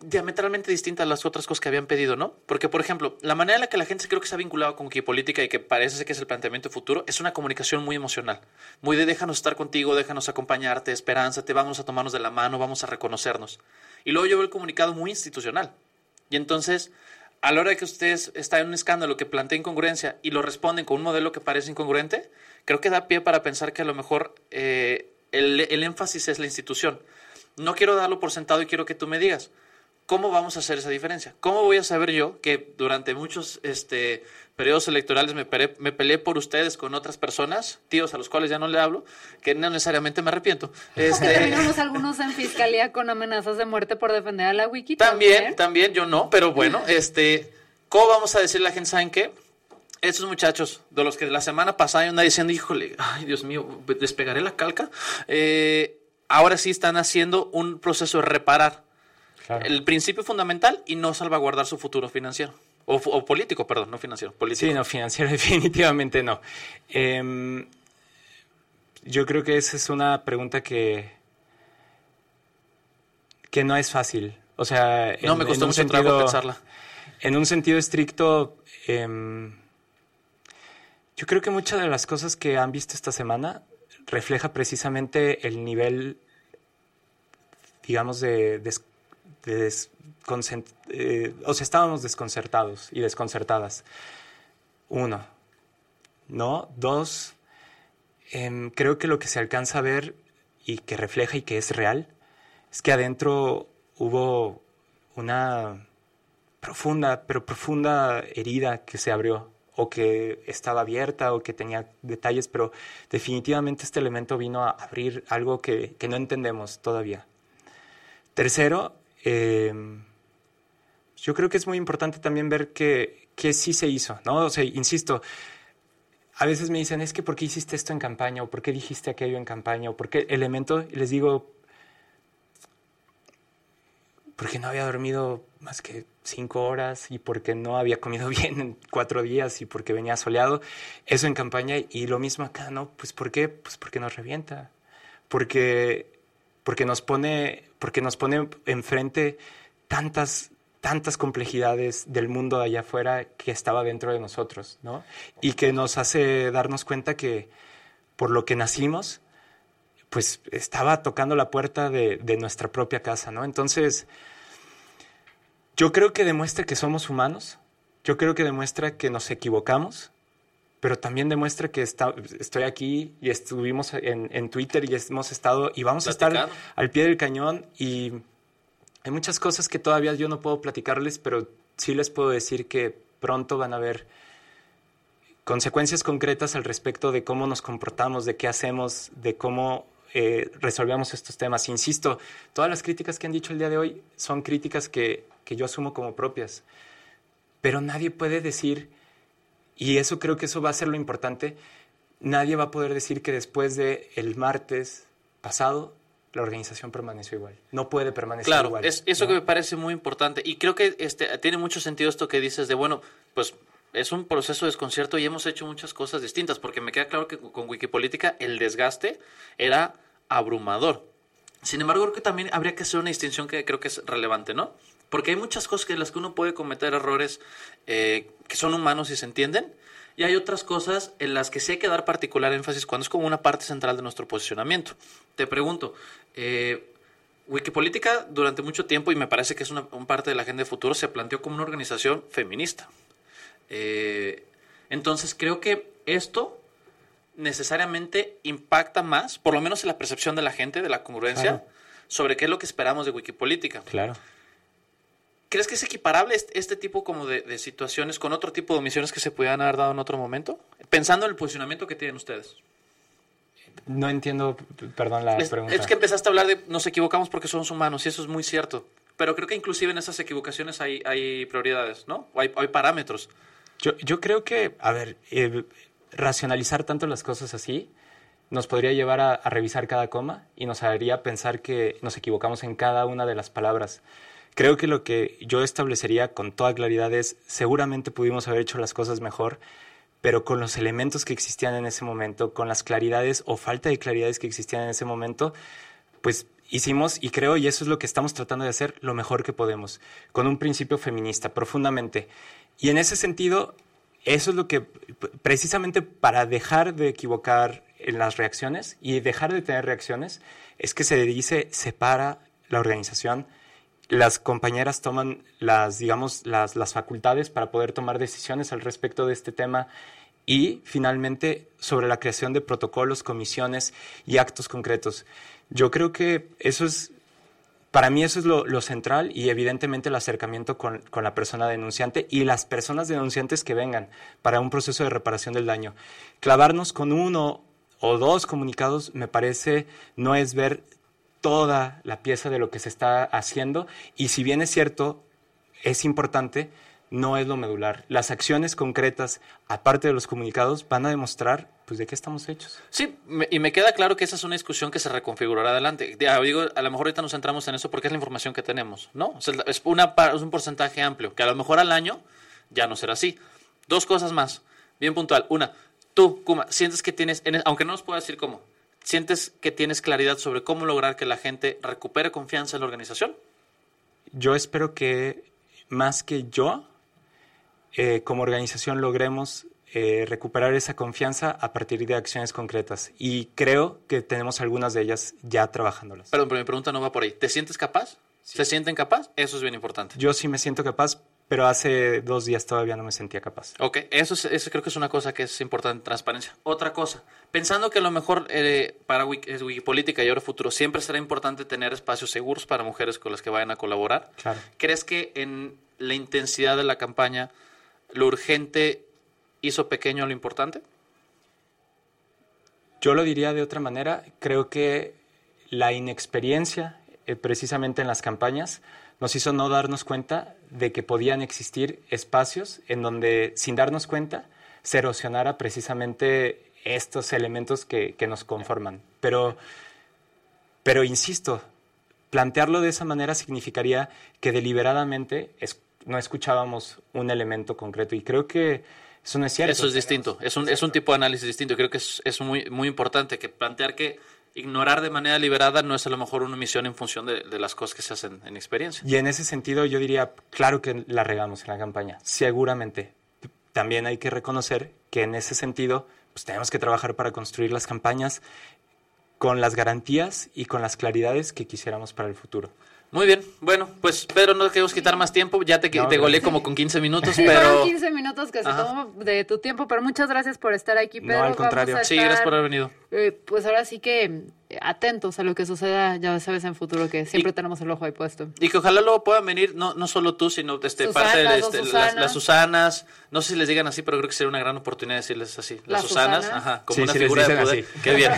diametralmente distinta a las otras cosas que habían pedido, ¿no? Porque, por ejemplo, la manera en la que la gente creo que se ha vinculado con política y que parece que es el planteamiento futuro es una comunicación muy emocional, muy de déjanos estar contigo, déjanos acompañarte, esperanzate, vamos a tomarnos de la mano, vamos a reconocernos. Y luego yo veo el comunicado muy institucional. Y entonces, a la hora de que ustedes están en un escándalo que plantea incongruencia y lo responden con un modelo que parece incongruente, creo que da pie para pensar que a lo mejor eh, el énfasis es la institución. No quiero darlo por sentado y quiero que tú me digas. ¿Cómo vamos a hacer esa diferencia? ¿Cómo voy a saber yo que durante muchos este, periodos electorales me peleé, me peleé por ustedes con otras personas, tíos a los cuales ya no le hablo, que no necesariamente me arrepiento? Este... Tenemos algunos en fiscalía con amenazas de muerte por defender a la wiki. También, también, yo no, pero bueno, este, ¿cómo vamos a decirle a la gente, saben qué? Estos muchachos, de los que la semana pasada yo andaba diciendo, híjole, ay Dios mío, despegaré la calca, eh, ahora sí están haciendo un proceso de reparar el principio fundamental y no salvaguardar su futuro financiero. O, político, perdón, no financiero, político. Sí, no, financiero definitivamente no. Em, yo creo que esa es una pregunta que, que no es fácil. O sea, no, me costó mucho sentido, pensarla. En un sentido estricto, em, yo creo que muchas de las cosas que han visto esta semana refleja precisamente el nivel, digamos, de, de eh, o sea, estábamos desconcertados y desconcertadas. Uno. ¿No? Dos, em, creo que lo que se alcanza a ver y que refleja y que es real es que adentro hubo una profunda, pero profunda herida que se abrió o que estaba abierta o que tenía detalles, pero definitivamente este elemento vino a abrir algo que, que no entendemos todavía. Tercero, eh, yo creo que es muy importante también ver que, que sí se hizo, ¿no? O sea, insisto, a veces me dicen, es que ¿por qué hiciste esto en campaña? ¿O por qué dijiste aquello en campaña? ¿O por qué elemento? Y les digo, porque no había dormido más que cinco horas y porque no había comido bien en cuatro días y porque venía soleado. Eso en campaña y lo mismo acá, ¿no? Pues ¿por qué? Pues porque nos revienta. Porque porque nos pone, porque nos pone enfrente tantas, tantas complejidades del mundo allá afuera que estaba dentro de nosotros, ¿no? Y que nos hace darnos cuenta que por lo que nacimos, pues estaba tocando la puerta de, de nuestra propia casa, ¿no? Entonces, yo creo que demuestra que somos humanos, yo creo que demuestra que nos equivocamos, pero también demuestra que está, estoy aquí y estuvimos en, en, Twitter y hemos estado y vamos a estar al pie del cañón y hay muchas cosas que todavía yo no puedo platicarles, pero sí les puedo decir que pronto van a haber consecuencias concretas al respecto de cómo nos comportamos, de qué hacemos, de cómo eh, resolvemos estos temas. Insisto, todas las críticas que han dicho el día de hoy son críticas que, que yo asumo como propias, pero nadie puede decir y eso creo que eso va a ser lo importante. Nadie va a poder decir que después de el martes pasado la organización permaneció igual. No puede permanecer igual. Claro, es eso que me parece muy importante. Y creo que este, tiene mucho sentido esto que dices de, bueno, pues es un proceso de desconcierto y hemos hecho muchas cosas distintas, porque me queda claro que con Wikipolítica el desgaste era abrumador. Sin embargo, creo que también habría que hacer una distinción que creo que es relevante, ¿no? Porque hay muchas cosas en las que uno puede cometer errores eh, que son humanos y se entienden. Y hay otras cosas en las que sí hay que dar particular énfasis cuando es como una parte central de nuestro posicionamiento. Te pregunto, eh, Wikipolítica durante mucho tiempo, y me parece que es una, parte de la agenda de futuro, se planteó como una organización feminista. Eh, entonces creo que esto necesariamente impacta más, por lo menos en la percepción de la gente, de la congruencia, sobre qué es lo que esperamos de Wikipolítica. Claro. ¿Crees que es equiparable este, tipo como de, situaciones con otro tipo de omisiones que se pudieran haber dado en otro momento? Pensando en el posicionamiento que tienen ustedes. No entiendo, perdón, la pregunta. Es que empezaste a hablar de nos equivocamos porque somos humanos y eso es muy cierto. pero creo que inclusive en esas equivocaciones hay, hay prioridades, ¿no? O hay, hay parámetros. Yo, yo creo que, a ver, eh, racionalizar tanto las cosas así nos podría llevar a, a, revisar cada coma y nos haría pensar que nos equivocamos en cada una de las palabras. Creo que lo que yo establecería con toda claridad es, seguramente pudimos haber hecho las cosas mejor, pero con los elementos que existían en ese momento, con las claridades o falta de claridades que existían en ese momento, pues hicimos, y creo, y eso es lo que estamos tratando de hacer, lo mejor que podemos, con un principio feminista, profundamente. Y en ese sentido, eso es lo que, precisamente para dejar de equivocar en las reacciones y dejar de tener reacciones, es que se dice, separa la organización, las compañeras toman las, digamos, las, las facultades para poder tomar decisiones al respecto de este tema y finalmente sobre la creación de protocolos, comisiones y actos concretos. Yo creo que eso es, para mí eso es lo, lo central y evidentemente el acercamiento con, con, la persona denunciante y las personas denunciantes que vengan para un proceso de reparación del daño. Clavarnos con uno o dos comunicados me parece no es ver toda la pieza de lo que se está haciendo y si bien es cierto, es importante, no es lo medular. Las acciones concretas, aparte de los comunicados, van a demostrar pues de qué estamos hechos. Sí, y me queda claro que esa es una discusión que se reconfigurará adelante. Ya, digo, a lo mejor ahorita nos centramos en eso porque es la información que tenemos, ¿no? Es, una, es un porcentaje amplio, que a lo mejor al año ya no será así. Dos cosas más, bien puntual. Una, tú, Kuma, sientes que tienes, en, aunque no nos puedo decir cómo, ¿sientes que tienes claridad sobre cómo lograr que la gente recupere confianza en la organización? Yo espero que más que yo, eh, como organización logremos eh, recuperar esa confianza a partir de acciones concretas. Y creo que tenemos algunas de ellas ya trabajándolas. Perdón, pero mi pregunta no va por ahí. ¿Te sientes capaz? Sí. ¿Se sienten capaz? Eso es bien importante. Yo sí me siento capaz, pero hace dos días todavía no me sentía capaz. Ok, eso, es, eso creo que es una cosa que es importante, transparencia. Otra cosa, pensando que a lo mejor eh, para Wikipolítica y ahora futuro siempre será importante tener espacios seguros para mujeres con las que vayan a colaborar. Claro. ¿Crees que en la intensidad de la campaña lo urgente hizo pequeño lo importante? Yo lo diría de otra manera. Creo que la inexperiencia, eh, precisamente en las campañas, nos hizo no darnos cuenta de que podían existir espacios en donde, sin darnos cuenta, se erosionara precisamente estos elementos que, que nos conforman. Pero, pero, insisto, plantearlo de esa manera significaría que deliberadamente es, no escuchábamos un elemento concreto. Y creo que eso no es cierto. Eso es distinto. Es un, es un tipo de análisis distinto. Creo que es, es muy, muy importante que plantear que ignorar de manera liberada no es a lo mejor una misión en función de, de, las cosas que se hacen en experiencia. Y en ese sentido yo diría, claro que la regamos en la campaña, seguramente. También hay que reconocer que en ese sentido pues tenemos que trabajar para construir las campañas con las garantías y con las claridades que quisiéramos para el futuro. Muy bien, bueno, pues Pedro, no queremos quitar más tiempo, ya te, no, te goleé como con 15 minutos, sí, pero... Fueron 15 minutos que se tomó de tu tiempo, pero muchas gracias por estar aquí, Pedro. No, al contrario. Estar, sí, gracias por haber venido. Eh, pues ahora sí que atentos a lo que suceda, ya sabes, en futuro, que siempre y, tenemos el ojo ahí puesto. Y que ojalá luego puedan venir, no, no solo tú, sino este, Susana, parte de este, Susanas. Las, las, Susanas, no sé si les digan así, pero creo que sería una gran oportunidad decirles así. Las, las Susanas, Susanas, ajá, como sí, una sí figura de poder. Así. Qué bien.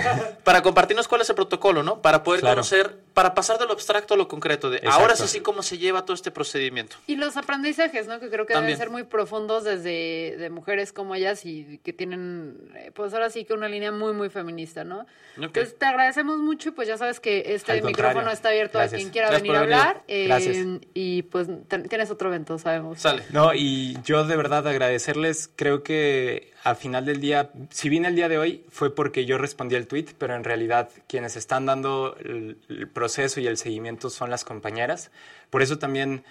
para compartirnos cuál es el protocolo, ¿no? Para poder claro. conocer, para pasar de lo abstracto a lo concreto, de Exacto. ahora sí, sí, cómo se lleva todo este procedimiento. Y los aprendizajes, ¿no? Que creo que También. deben ser muy profundos desde de mujeres como ellas y que tienen, eh, pues ahora sí que una línea muy, muy feminista, ¿no? Okay. Entonces te agradecemos mucho y pues ya sabes que este Al micrófono contrario. está abierto Gracias. a quien quiera Gracias venir a hablar. Eh, Gracias. y pues tienes otro evento, sabemos. Sale. No, y yo de verdad agradecerles, creo que al final del día, si bien el día de hoy fue porque yo respondí el tweet, pero en realidad quienes están dando el, el proceso y el seguimiento son las compañeras. Por eso también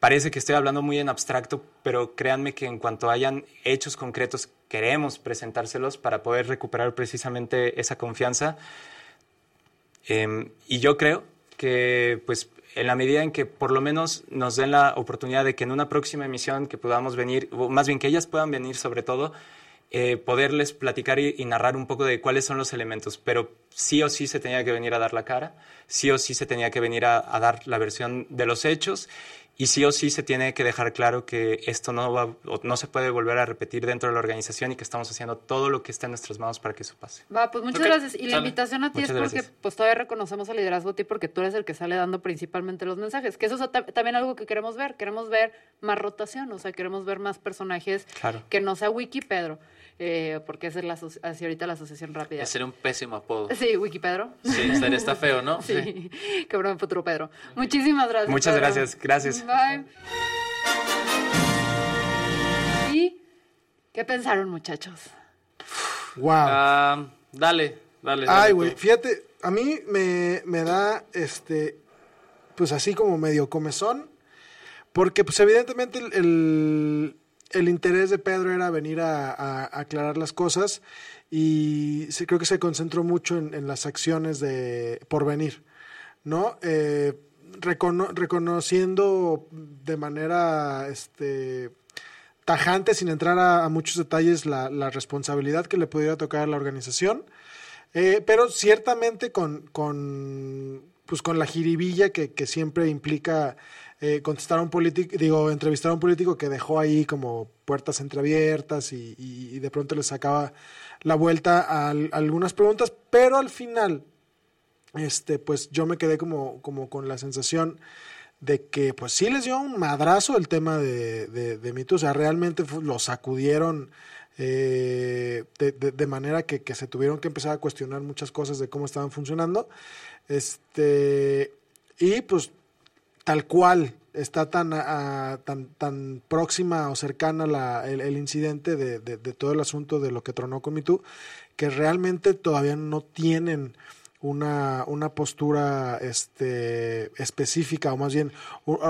parece que estoy hablando muy en abstracto, pero créanme que en cuanto hayan hechos concretos, queremos presentárselos para poder recuperar precisamente esa confianza. Eh, y yo creo que, pues, en la medida en que por lo menos nos den la oportunidad de que en una próxima emisión que podamos venir, o más bien que ellas puedan venir sobre todo, eh, poderles platicar y, y, narrar un poco de cuáles son los elementos, pero sí o sí se tenía que venir a dar la cara, sí o sí se tenía que venir a, a dar la versión de los hechos Y sí o sí se tiene que dejar claro que esto no, va, no se puede volver a repetir dentro de la organización y que estamos haciendo todo lo que está en nuestras manos para que eso pase. Va, pues muchas gracias. Y la invitación a ti es porque pues todavía reconocemos el liderazgo a ti porque tú eres el que sale dando principalmente los mensajes. Que eso es también algo que queremos ver. Queremos ver más rotación, o sea, queremos ver más personajes que no sea Wiki Pedro. Eh, porque esa es la, así ahorita la asociación rápida. Sería un pésimo apodo. Sí, Wikipedro. Sí, estaría, está feo, ¿no? Sí, sí. qué broma futuro Pedro. Muchísimas gracias. Muchas gracias, gracias. Bye. ¿Y qué pensaron, muchachos? Wow. Ah, dale, dale, Ay, güey, fíjate, a mí me, me da, este, pues así como medio comezón, porque pues evidentemente el el interés de Pedro era venir a, aclarar las cosas y creo que se concentró mucho en, las acciones de por venir, ¿no? Eh, reconociendo de manera este, tajante, sin entrar a, muchos detalles, la, responsabilidad que le pudiera tocar a la organización, eh, pero ciertamente con, con, pues con la jiribilla que siempre implica eh, contestar a un político, digo, entrevistar a un político que dejó ahí como puertas entreabiertas y, de pronto le sacaba la vuelta a, algunas preguntas, pero al final, este, pues yo me quedé como, como con la sensación de que pues sí les dio un madrazo el tema de, de, de o sea, realmente lo sacudieron eh, de, de, manera que, que, se tuvieron que empezar a cuestionar muchas cosas de cómo estaban funcionando. Este, y pues tal cual está tan, tan, tan próxima o cercana la, el, incidente de, todo el asunto de lo que tronó con MeToo, que realmente todavía no tienen una, una postura este, específica o más bien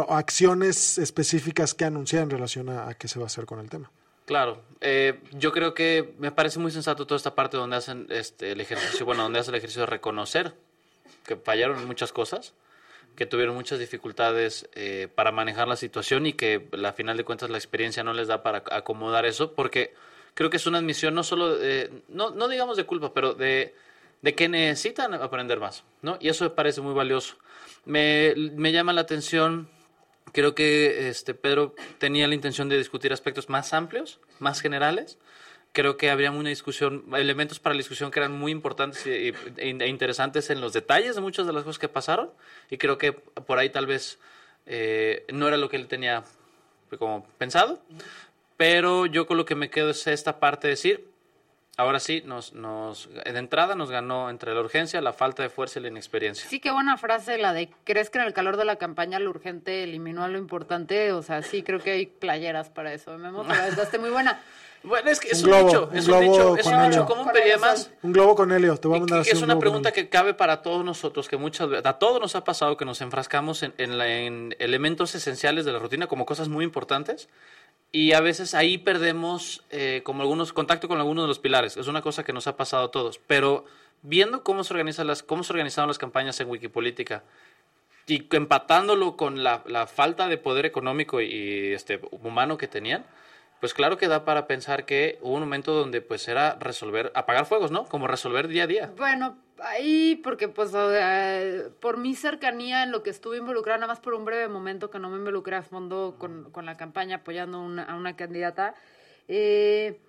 acciones específicas que anunciar en relación a, qué se va a hacer con el tema. Claro, eh, yo creo que me parece muy sensato toda esta parte donde hacen este, el ejercicio, bueno, donde hacen el ejercicio de reconocer que fallaron muchas cosas que tuvieron muchas dificultades eh, para manejar la situación y que a final de cuentas la experiencia no les da para acomodar eso, porque creo que es una admisión no solo, de, no, no digamos de culpa, pero de, de que necesitan aprender más, ¿no? Y eso me parece muy valioso. Me, me llama la atención, creo que este, Pedro tenía la intención de discutir aspectos más amplios, más generales, creo que habría una discusión, elementos para la discusión que eran muy importantes e, interesantes en los detalles de muchas de las cosas que pasaron. Y creo que por ahí tal vez eh, no era lo que él tenía como pensado, pero yo con lo que me quedo es esta parte de decir, ahora sí, nos, nos, de entrada nos ganó entre la urgencia, la falta de fuerza y la inexperiencia. Sí, qué buena frase la de, ¿crees que en el calor de la campaña lo urgente eliminó a lo importante? O sea, sí, creo que hay playeras para eso. Memo, te muy buena. Bueno, es que es un, hecho, es un hecho, es un hecho. ¿Cómo pedía más? Un globo con helio, te voy a mandar así Es una pregunta que cabe para todos nosotros, que muchas veces, a todos nos ha pasado que nos enfrascamos en, en, elementos esenciales de la rutina como cosas muy importantes y a veces ahí perdemos eh, como algunos contacto con algunos de los pilares. Es una cosa que nos ha pasado a todos, pero viendo cómo se organizan las cómo se organizaron las campañas en Wikipolítica y empatándolo con la, la falta de poder económico y este humano que tenían, pues claro que da para pensar que hubo un momento donde pues era resolver, apagar fuegos, ¿no? Como resolver día a día. Bueno, ahí porque pues por mi cercanía en lo que estuve involucrada, nada más por un breve momento que no me involucré a fondo con, con la campaña apoyando a una candidata, eh,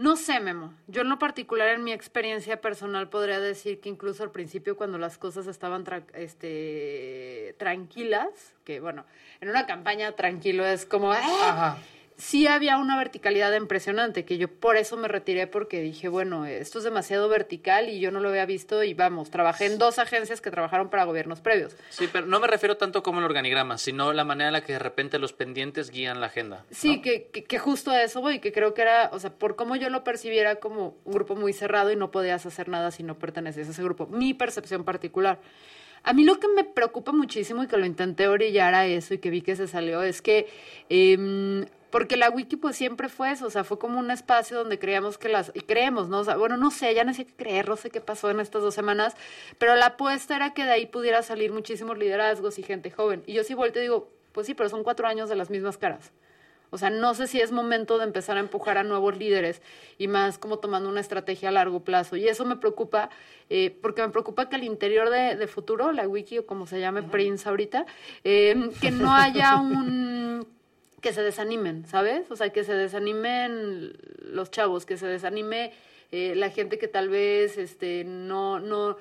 no sé, Memo. Yo en lo particular, en mi experiencia personal, podría decir que incluso al principio, cuando las cosas estaban este, tranquilas, que bueno, en una campaña tranquilo es como... ¡ah! Sí había una verticalidad impresionante, que yo por eso me retiré porque dije, bueno, esto es demasiado vertical y yo no lo había visto y vamos, trabajé en dos agencias que trabajaron para gobiernos previos. Sí, pero no me refiero tanto como el organigrama, sino la manera en la que de repente los pendientes guían la agenda. Sí, que, que, justo a eso voy, que creo que era, o sea, por cómo yo lo percibiera como un grupo muy cerrado y no podías hacer nada si no pertenecías a ese grupo, mi percepción particular. A mí lo que me preocupa muchísimo y que lo intenté orillar a eso y que vi que se salió es que eh, porque la wiki pues siempre fue eso, o sea, fue como un espacio donde creíamos que las, y creemos, ¿no? Bueno, no sé, ya no sé qué creer, no sé qué pasó en estas dos semanas, pero la apuesta era que de ahí pudiera salir muchísimos liderazgos y gente joven. Y yo sí vuelto y digo, pues sí, pero son cuatro años de las mismas caras. O sea, no sé si es momento de empezar a empujar a nuevos líderes y más como tomando una estrategia a largo plazo. Y eso me preocupa, eh, porque me preocupa que al interior de, futuro, la wiki o como se llame Prince ahorita, eh, que no haya un que se desanimen, ¿sabes? O sea, que se desanimen los chavos, que se desanime eh, la gente que tal vez este, no, no,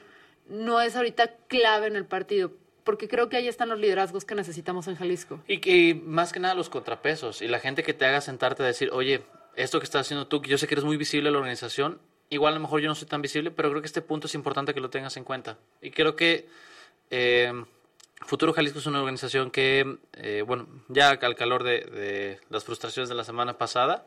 no es ahorita clave en el partido. Porque creo que ahí están los liderazgos que necesitamos en Jalisco. Y, que más que nada los contrapesos y la gente que te haga sentarte a decir, oye, esto que estás haciendo tú, yo sé que eres muy visible en la organización, igual a lo mejor yo no soy tan visible, pero creo que este punto es importante que lo tengas en cuenta. Y creo que eh, Futuro Jalisco es una organización que, eh, bueno, ya al calor de, las frustraciones de la semana pasada,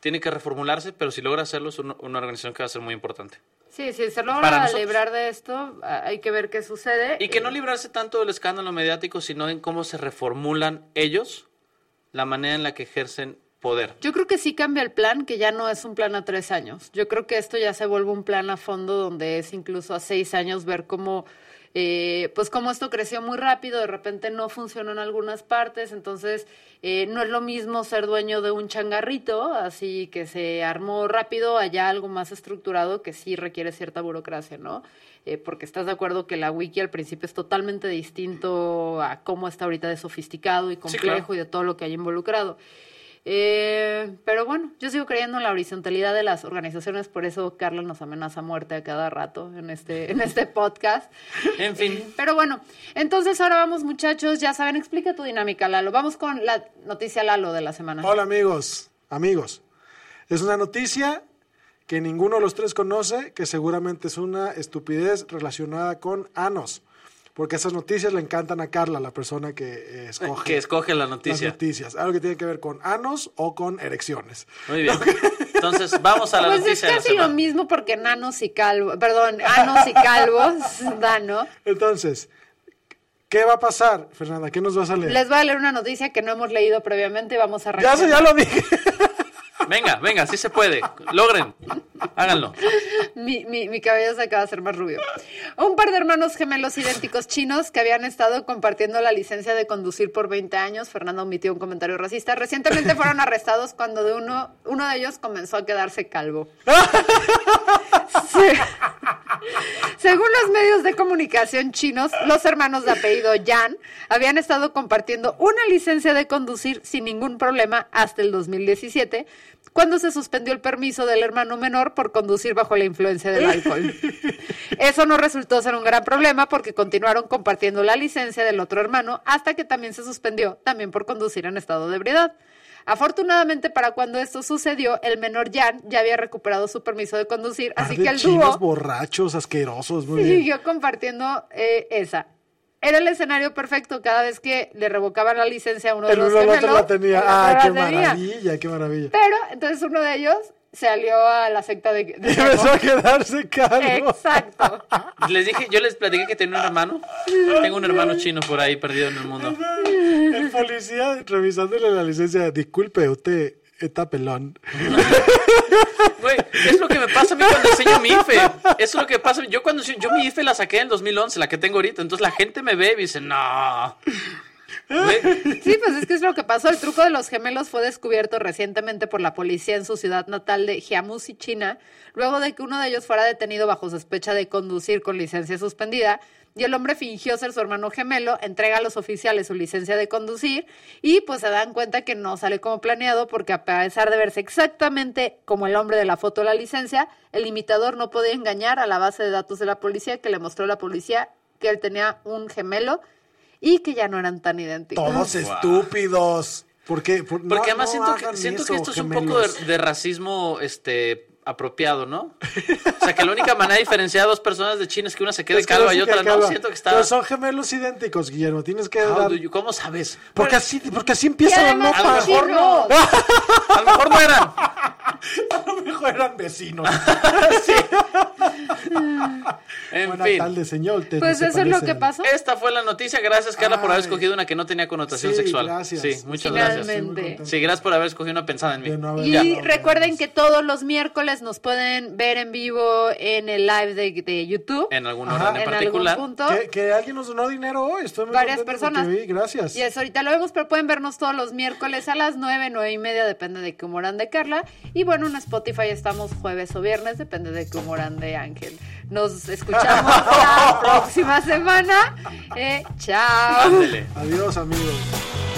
tiene que reformularse, pero si logra hacerlo es una, organización que va a ser muy importante. Sí, si se logra librar de esto, hay que ver qué sucede. Y que no librarse tanto del escándalo mediático, sino en cómo se reformulan ellos, la manera en la que ejercen poder. Yo creo que sí cambia el plan, que ya no es un plan a tres años. Yo creo que esto ya se vuelve un plan a fondo donde es incluso a seis años ver cómo eh, pues como esto creció muy rápido, de repente no funcionó en algunas partes, entonces eh, no es lo mismo ser dueño de un changarrito, así que se armó rápido, allá algo más estructurado que sí requiere cierta burocracia, ¿no? Eh, porque estás de acuerdo que la wiki al principio es totalmente distinto a cómo está ahorita de sofisticado y complejo y de todo lo que hay involucrado. Eh, pero bueno, yo sigo creyendo en la horizontalidad de las organizaciones, por eso Carla nos amenaza muerte a cada rato en este, en este podcast. en fin. Eh, pero bueno, entonces ahora vamos muchachos, ya saben, explica tu dinámica, Lalo. Vamos con la noticia Lalo de la semana. Hola amigos, amigos. Es una noticia que ninguno de los tres conoce, que seguramente es una estupidez relacionada con Anos. Porque esas noticias le encantan a Carla, la persona que eh, escoge. Que escoge la noticia. Las noticias. Algo que tiene que ver con anos o con erecciones. Muy bien. Entonces, vamos a la pues noticia. Pues es casi lo mismo porque nanos y calvos, perdón, anos y calvos dan, ¿no? Entonces, ¿Qué va a pasar, Fernanda? ¿Qué nos vas a leer? Les voy a leer una noticia que no hemos leído previamente y vamos a Ya, ya lo dije. Venga, venga, sí se puede. Logren. Háganlo. Mi, mi, mi, cabello se acaba de hacer más rubio. Un par de hermanos gemelos idénticos chinos que habían estado compartiendo la licencia de conducir por 20 años. Fernando omitió un comentario racista. Recientemente fueron arrestados cuando de uno, uno de ellos comenzó a quedarse calvo. Según los medios de comunicación chinos, los hermanos de apellido Yan habían estado compartiendo una licencia de conducir sin ningún problema hasta el 2017 cuando se suspendió el permiso del hermano menor por conducir bajo la influencia del alcohol. Eso no resultó ser un gran problema porque continuaron compartiendo la licencia del otro hermano hasta que también se suspendió, también por conducir en estado de ebriedad. Afortunadamente para cuando esto sucedió, el menor Jan ya había recuperado su permiso de conducir, así que el dúo borrachos, asquerosos, muy siguió compartiendo eh, esa era el escenario perfecto cada vez que le revocaban la licencia a uno de los uno gemelos. la tenía. Ah, qué maravilla, qué maravilla. Pero entonces uno de ellos se alió a la secta de, de empezó a quedarse calvo. Exacto. Les dije, yo les platiqué que tenía un hermano. Tengo un hermano chino por ahí perdido en el mundo. El policía revisándole la licencia, disculpe, usted está pelón. Es lo que me pasa a mí cuando enseño mi IFE. Es lo que pasa. Yo cuando yo mi IFE la saqué en 2011, la que tengo ahorita. Entonces la gente me ve y dice, no. Sí, pues es que es lo que pasó. El truco de los gemelos fue descubierto recientemente por la policía en su ciudad natal de Jiamusi, China, luego de que uno de ellos fuera detenido bajo sospecha de conducir con licencia suspendida y el hombre fingió ser su hermano gemelo, entrega a los oficiales su licencia de conducir y pues se dan cuenta que no sale como planeado porque a pesar de verse exactamente como el hombre de la foto de la licencia, el imitador no podía engañar a la base de datos de la policía que le mostró la policía que él tenía un gemelo y que ya no eran tan idénticos. Todos estúpidos. ¿Por qué? Porque además siento, que, siento que esto es un poco de, racismo este apropiado, ¿no? O sea, que la única manera de diferenciar a dos personas de China es que una se quede calva y otra no. Siento que está... Pero son gemelos idénticos, Guillermo. Tienes que dar... ¿Cómo sabes? Porque así, porque así empieza la nota. A lo mejor no. A lo mejor no eran. A lo mejor eran vecinos. sí. en Buenas fin. tardes, señor. Pues eso es lo que pasó. Esta fue la noticia. Gracias, Carla, por haber escogido una que no tenía connotación sí, sexual. Gracias. Sí, muchas gracias. Sí, gracias por haber escogido una pensada en mí. y recuerden que todos los miércoles nos pueden ver en vivo en el live de, YouTube. En algún orden en, particular. punto. Que, alguien nos donó dinero hoy. Estoy muy Varias personas. Gracias. Y eso ahorita lo vemos, pero pueden vernos todos los miércoles a las nueve, nueve y media, depende de qué humor de Carla. Y bueno, en Spotify estamos jueves o viernes, depende de qué humor de Ángel. Nos escuchamos la próxima semana. Eh, chao. Adiós, amigos.